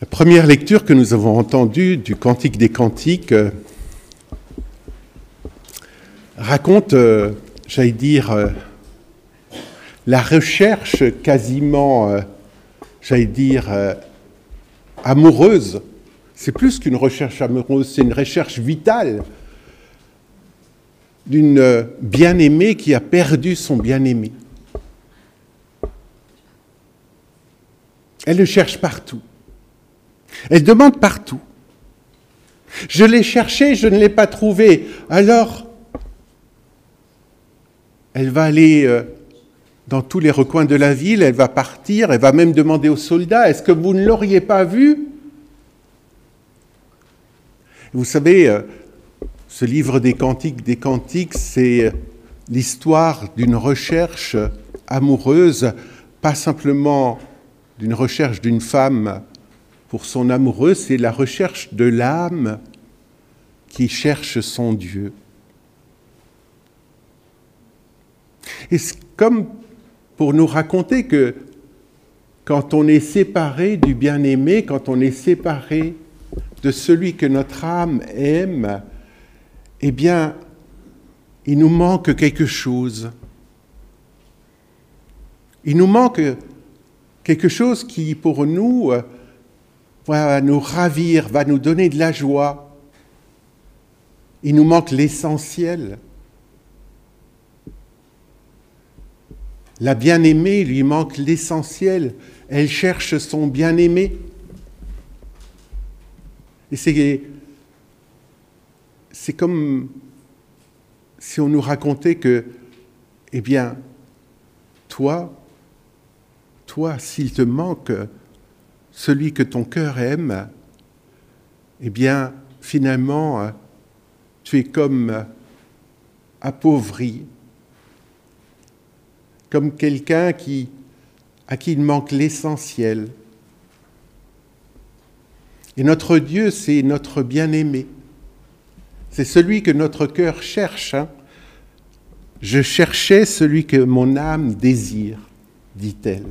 La première lecture que nous avons entendue du Cantique des Cantiques euh, raconte, euh, j'allais dire, euh, la recherche quasiment, j'allais dire, amoureuse. C'est plus qu'une recherche amoureuse, c'est une recherche vitale d'une bien-aimée qui a perdu son bien-aimé. Elle le cherche partout. Elle demande partout. Je l'ai cherché, je ne l'ai pas trouvé. Alors, elle va aller euh, dans tous les recoins de la ville, elle va partir, elle va même demander aux soldats, est-ce que vous ne l'auriez pas vu Vous savez, euh, ce livre des cantiques des cantiques, c'est l'histoire d'une recherche amoureuse, pas simplement d'une recherche d'une femme pour son amoureux, c'est la recherche de l'âme qui cherche son Dieu. Et c'est comme pour nous raconter que quand on est séparé du bien-aimé, quand on est séparé de celui que notre âme aime, eh bien, il nous manque quelque chose. Il nous manque quelque chose qui, pour nous, va nous ravir, va nous donner de la joie. Il nous manque l'essentiel. La bien-aimée lui manque l'essentiel. Elle cherche son bien-aimé. Et c'est, c'est comme si on nous racontait que, eh bien, toi, toi, s'il te manque celui que ton cœur aime, eh bien, finalement, tu es comme appauvri, comme quelqu'un qui, à qui il manque l'essentiel. Et notre Dieu, c'est notre bien-aimé. C'est celui que notre cœur cherche. hein. Je cherchais celui que mon âme désire, dit-elle.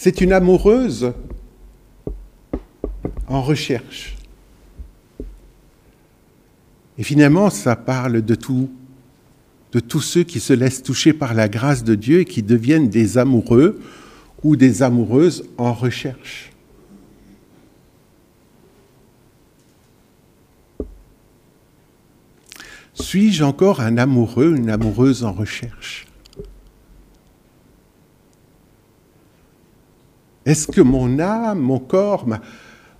C'est une amoureuse en recherche. Et finalement, ça parle de tout, de tous ceux qui se laissent toucher par la grâce de Dieu et qui deviennent des amoureux ou des amoureuses en recherche. Suis-je encore un amoureux, une amoureuse en recherche? Est-ce que mon âme, mon corps,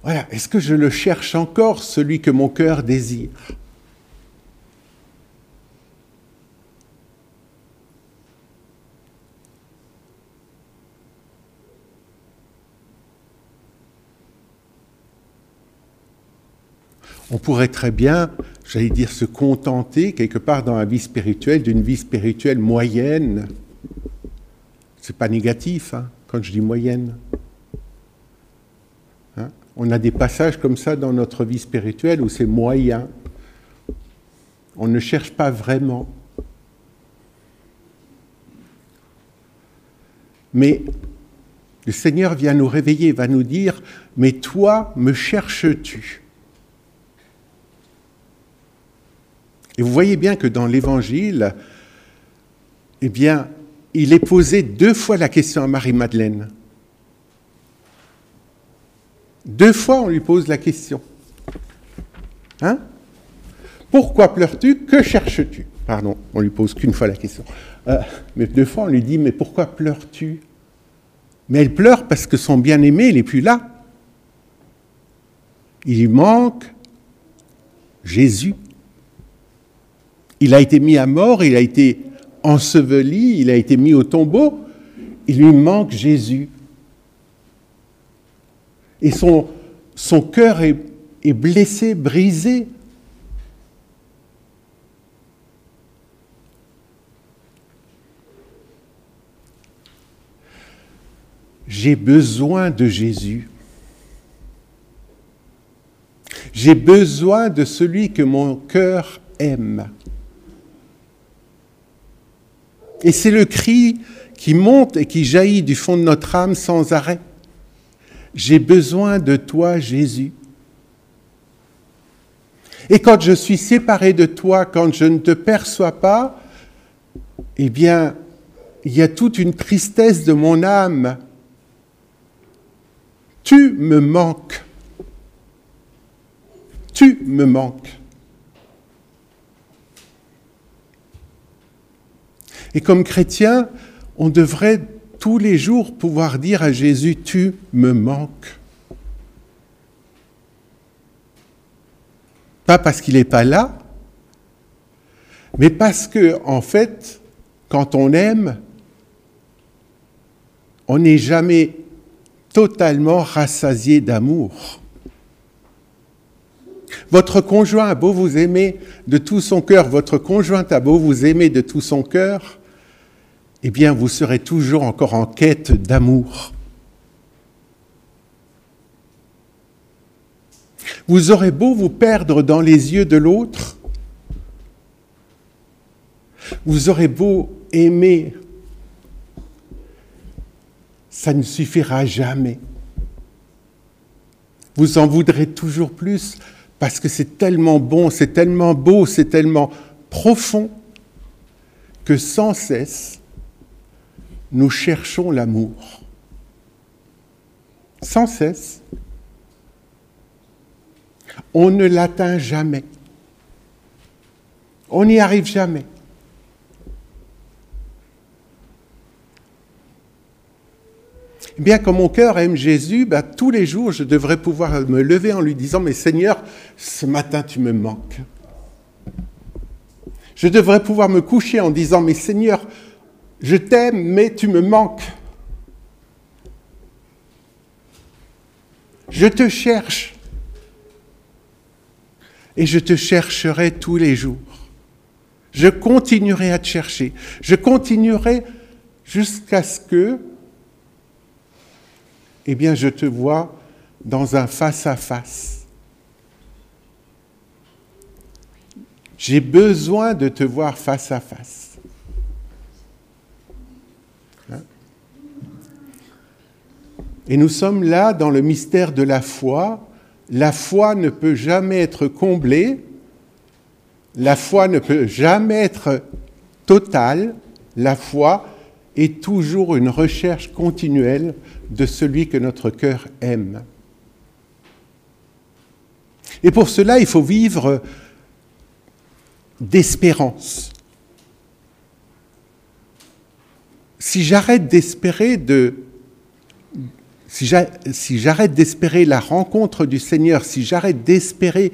voilà, est-ce que je le cherche encore, celui que mon cœur désire? On pourrait très bien, j'allais dire, se contenter quelque part dans la vie spirituelle d'une vie spirituelle moyenne. C'est pas négatif hein, quand je dis moyenne. On a des passages comme ça dans notre vie spirituelle où c'est moyen. On ne cherche pas vraiment. Mais le Seigneur vient nous réveiller, va nous dire, mais toi, me cherches-tu? Et vous voyez bien que dans l'Évangile, eh bien, il est posé deux fois la question à Marie-Madeleine. Deux fois, on lui pose la question. Hein? Pourquoi pleures-tu? Que cherches-tu? Pardon, on lui pose qu'une fois la question. Euh, mais deux fois, on lui dit, mais pourquoi pleures-tu? Mais elle pleure parce que son bien-aimé, n'est plus là. Il lui manque Jésus. Il a été mis à mort, il a été enseveli, il a été mis au tombeau. Il lui manque Jésus. Et son, son cœur est, est blessé, brisé. J'ai besoin de Jésus. J'ai besoin de celui que mon cœur aime. Et c'est le cri qui monte et qui jaillit du fond de notre âme sans arrêt. J'ai besoin de toi, Jésus. Et quand je suis séparé de toi, quand je ne te perçois pas, eh bien, il y a toute une tristesse de mon âme. Tu me manques. Tu me manques. Et comme chrétien, on devrait tous les jours pouvoir dire à Jésus, tu me manques. Pas parce qu'il n'est pas là, mais parce que, en fait, quand on aime, on n'est jamais totalement rassasié d'amour. Votre conjoint a beau vous aimer de tout son cœur, votre conjointe a beau vous aimer de tout son cœur, eh bien vous serez toujours encore en quête d'amour. Vous aurez beau vous perdre dans les yeux de l'autre, vous aurez beau aimer, ça ne suffira jamais. Vous en voudrez toujours plus parce que c'est tellement bon, c'est tellement beau, c'est tellement profond que sans cesse, nous cherchons l'amour. Sans cesse. On ne l'atteint jamais. On n'y arrive jamais. Bien, comme mon cœur aime Jésus, ben, tous les jours, je devrais pouvoir me lever en lui disant, mais Seigneur, ce matin, tu me manques. Je devrais pouvoir me coucher en disant, mais Seigneur, je t'aime, mais tu me manques. Je te cherche. Et je te chercherai tous les jours. Je continuerai à te chercher. Je continuerai jusqu'à ce que eh bien, je te vois dans un face-à-face. J'ai besoin de te voir face à face. Hein? Et nous sommes là dans le mystère de la foi. La foi ne peut jamais être comblée. La foi ne peut jamais être totale. La foi est toujours une recherche continuelle de celui que notre cœur aime. Et pour cela, il faut vivre d'espérance. Si j'arrête d'espérer de si j'arrête d'espérer la rencontre du Seigneur, si j'arrête d'espérer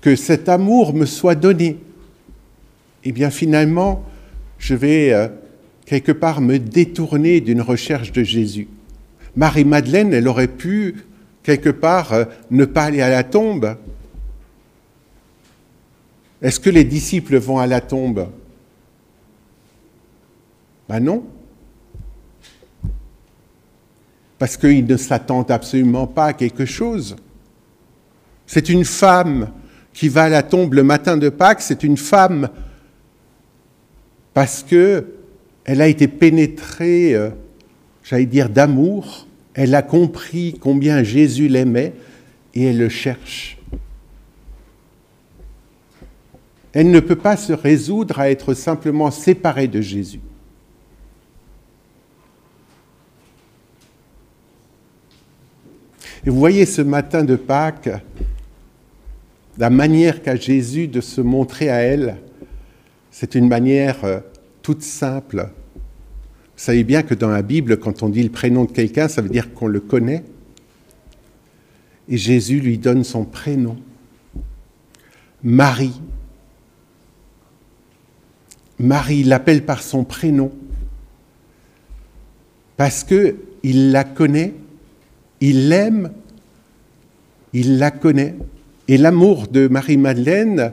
que cet amour me soit donné, eh bien finalement, je vais euh, quelque part me détourner d'une recherche de Jésus. Marie-Madeleine, elle aurait pu quelque part euh, ne pas aller à la tombe. Est-ce que les disciples vont à la tombe? Ben non. Parce qu'ils ne s'attendent absolument pas à quelque chose. C'est une femme qui va à la tombe le matin de Pâques, c'est une femme parce que elle a été pénétrée, euh, j'allais dire, d'amour. Elle a compris combien Jésus l'aimait et elle le cherche. Elle ne peut pas se résoudre à être simplement séparée de Jésus. Et vous voyez ce matin de Pâques, la manière qu'a Jésus de se montrer à elle, c'est une manière euh, toute simple. Vous savez bien que dans la Bible, quand on dit le prénom de quelqu'un, ça veut dire qu'on le connaît. Et Jésus lui donne son prénom. Marie. Marie l'appelle par son prénom. Parce que il la connaît, il l'aime, il la connaît. Et l'amour de Marie-Madeleine,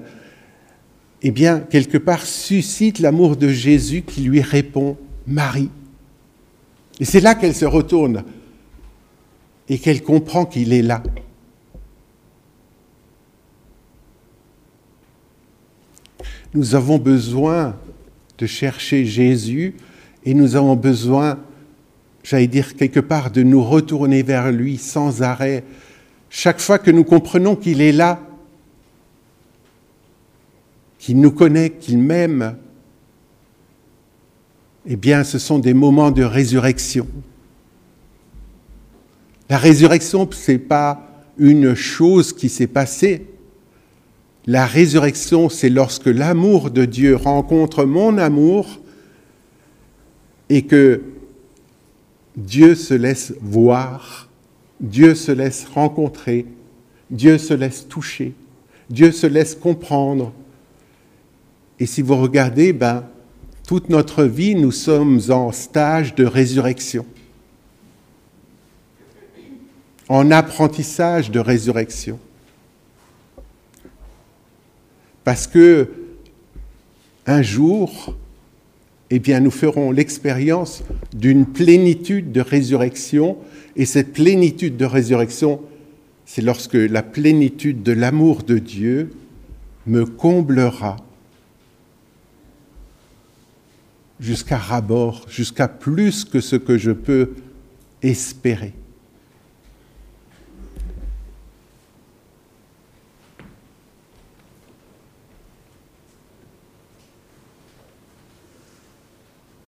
eh bien, quelque part, suscite l'amour de Jésus qui lui répond Marie. Et c'est là qu'elle se retourne et qu'elle comprend qu'il est là. Nous avons besoin de chercher Jésus et nous avons besoin j'allais dire quelque part, de nous retourner vers lui sans arrêt, chaque fois que nous comprenons qu'il est là, qu'il nous connaît, qu'il m'aime, eh bien, ce sont des moments de résurrection. La résurrection, ce n'est pas une chose qui s'est passée. La résurrection, c'est lorsque l'amour de Dieu rencontre mon amour et que Dieu se laisse voir, Dieu se laisse rencontrer, Dieu se laisse toucher, Dieu se laisse comprendre. Et si vous regardez, ben, toute notre vie, nous sommes en stage de résurrection, en apprentissage de résurrection. Parce que un jour, eh bien, nous ferons l'expérience d'une plénitude de résurrection, et cette plénitude de résurrection, c'est lorsque la plénitude de l'amour de Dieu me comblera jusqu'à rabord, jusqu'à plus que ce que je peux espérer.